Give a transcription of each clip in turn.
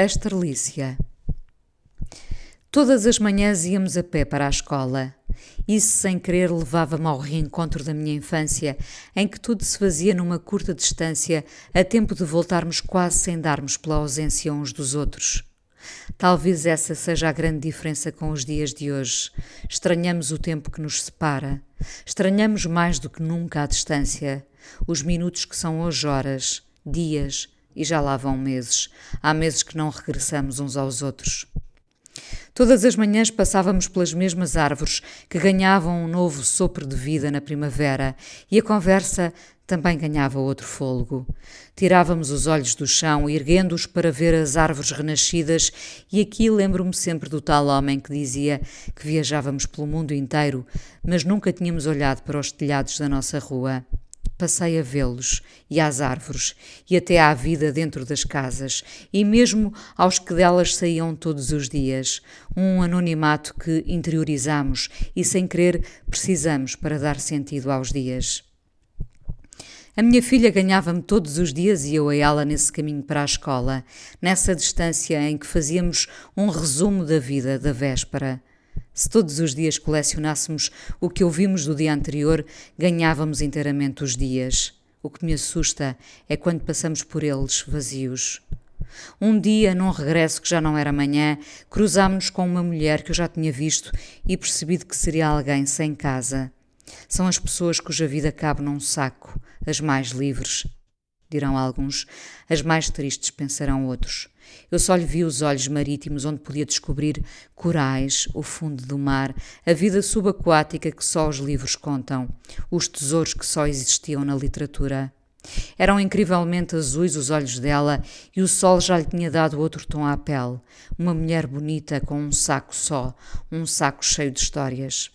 A Estrelícia. Todas as manhãs íamos a pé para a escola. Isso sem querer levava-me ao reencontro da minha infância, em que tudo se fazia numa curta distância, a tempo de voltarmos quase sem darmos pela ausência uns dos outros. Talvez essa seja a grande diferença com os dias de hoje. Estranhamos o tempo que nos separa. Estranhamos mais do que nunca a distância. Os minutos que são hoje horas, dias, e já lá vão meses. Há meses que não regressamos uns aos outros. Todas as manhãs passávamos pelas mesmas árvores que ganhavam um novo sopro de vida na primavera e a conversa também ganhava outro fôlego. Tirávamos os olhos do chão, erguendo-os para ver as árvores renascidas, e aqui lembro-me sempre do tal homem que dizia que viajávamos pelo mundo inteiro, mas nunca tínhamos olhado para os telhados da nossa rua. Passei a vê-los, e às árvores, e até à vida dentro das casas, e mesmo aos que delas saíam todos os dias. Um anonimato que interiorizamos e, sem querer, precisamos para dar sentido aos dias. A minha filha ganhava-me todos os dias e eu a ela nesse caminho para a escola, nessa distância em que fazíamos um resumo da vida da véspera. Se todos os dias colecionássemos o que ouvimos do dia anterior, ganhávamos inteiramente os dias. O que me assusta é quando passamos por eles vazios. Um dia, num regresso que já não era manhã, cruzámos-nos com uma mulher que eu já tinha visto e percebido que seria alguém sem casa. São as pessoas cuja vida cabe num saco, as mais livres, dirão alguns, as mais tristes, pensarão outros. Eu só lhe vi os olhos marítimos onde podia descobrir corais, o fundo do mar, a vida subaquática que só os livros contam, os tesouros que só existiam na literatura. Eram incrivelmente azuis os olhos dela e o sol já lhe tinha dado outro tom à pele. Uma mulher bonita com um saco só, um saco cheio de histórias.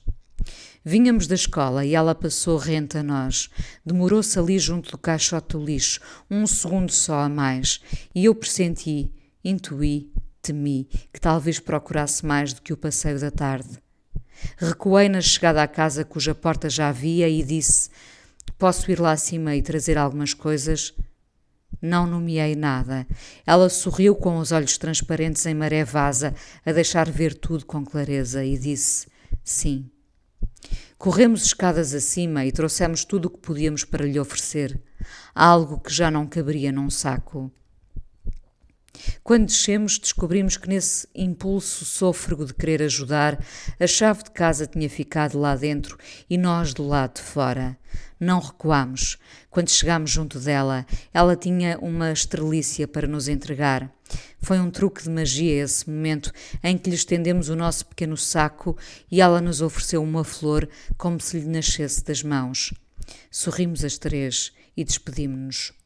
Vínhamos da escola e ela passou rente a nós. Demorou-se ali junto do caixote do lixo, um segundo só a mais, e eu pressenti, intuí, temi que talvez procurasse mais do que o passeio da tarde. Recuei na chegada à casa cuja porta já havia e disse: Posso ir lá acima e trazer algumas coisas? Não nomeei nada. Ela sorriu com os olhos transparentes em maré vasa, a deixar ver tudo com clareza, e disse: Sim. Corremos escadas acima e trouxemos tudo o que podíamos para lhe oferecer, algo que já não caberia num saco. Quando descemos, descobrimos que nesse impulso sôfrego de querer ajudar, a chave de casa tinha ficado lá dentro e nós do lado de fora. Não recuámos. Quando chegámos junto dela, ela tinha uma estrelícia para nos entregar. Foi um truque de magia esse momento em que lhe estendemos o nosso pequeno saco e ela nos ofereceu uma flor como se lhe nascesse das mãos. Sorrimos as três e despedimos-nos.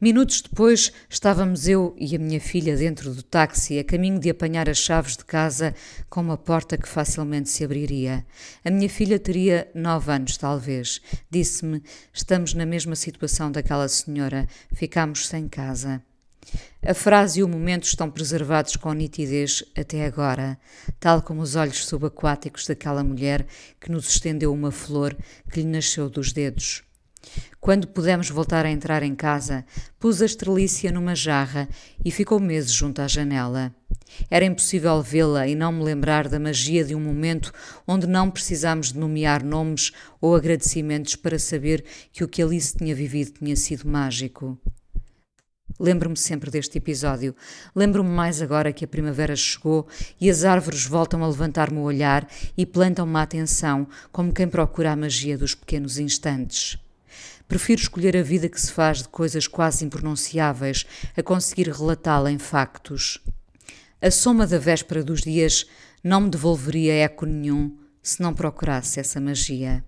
Minutos depois, estávamos eu e a minha filha dentro do táxi, a caminho de apanhar as chaves de casa com uma porta que facilmente se abriria. A minha filha teria nove anos, talvez. Disse-me: Estamos na mesma situação daquela senhora, ficamos sem casa. A frase e o momento estão preservados com nitidez até agora, tal como os olhos subaquáticos daquela mulher que nos estendeu uma flor que lhe nasceu dos dedos. Quando pudemos voltar a entrar em casa, pus a estrelícia numa jarra e ficou meses junto à janela. Era impossível vê-la e não me lembrar da magia de um momento onde não precisámos de nomear nomes ou agradecimentos para saber que o que Alice tinha vivido tinha sido mágico. Lembro-me sempre deste episódio. Lembro-me mais agora que a primavera chegou e as árvores voltam a levantar-me o olhar e plantam-me a atenção, como quem procura a magia dos pequenos instantes. Prefiro escolher a vida que se faz de coisas quase impronunciáveis a conseguir relatá-la em factos. A soma da véspera dos dias não me devolveria eco nenhum se não procurasse essa magia.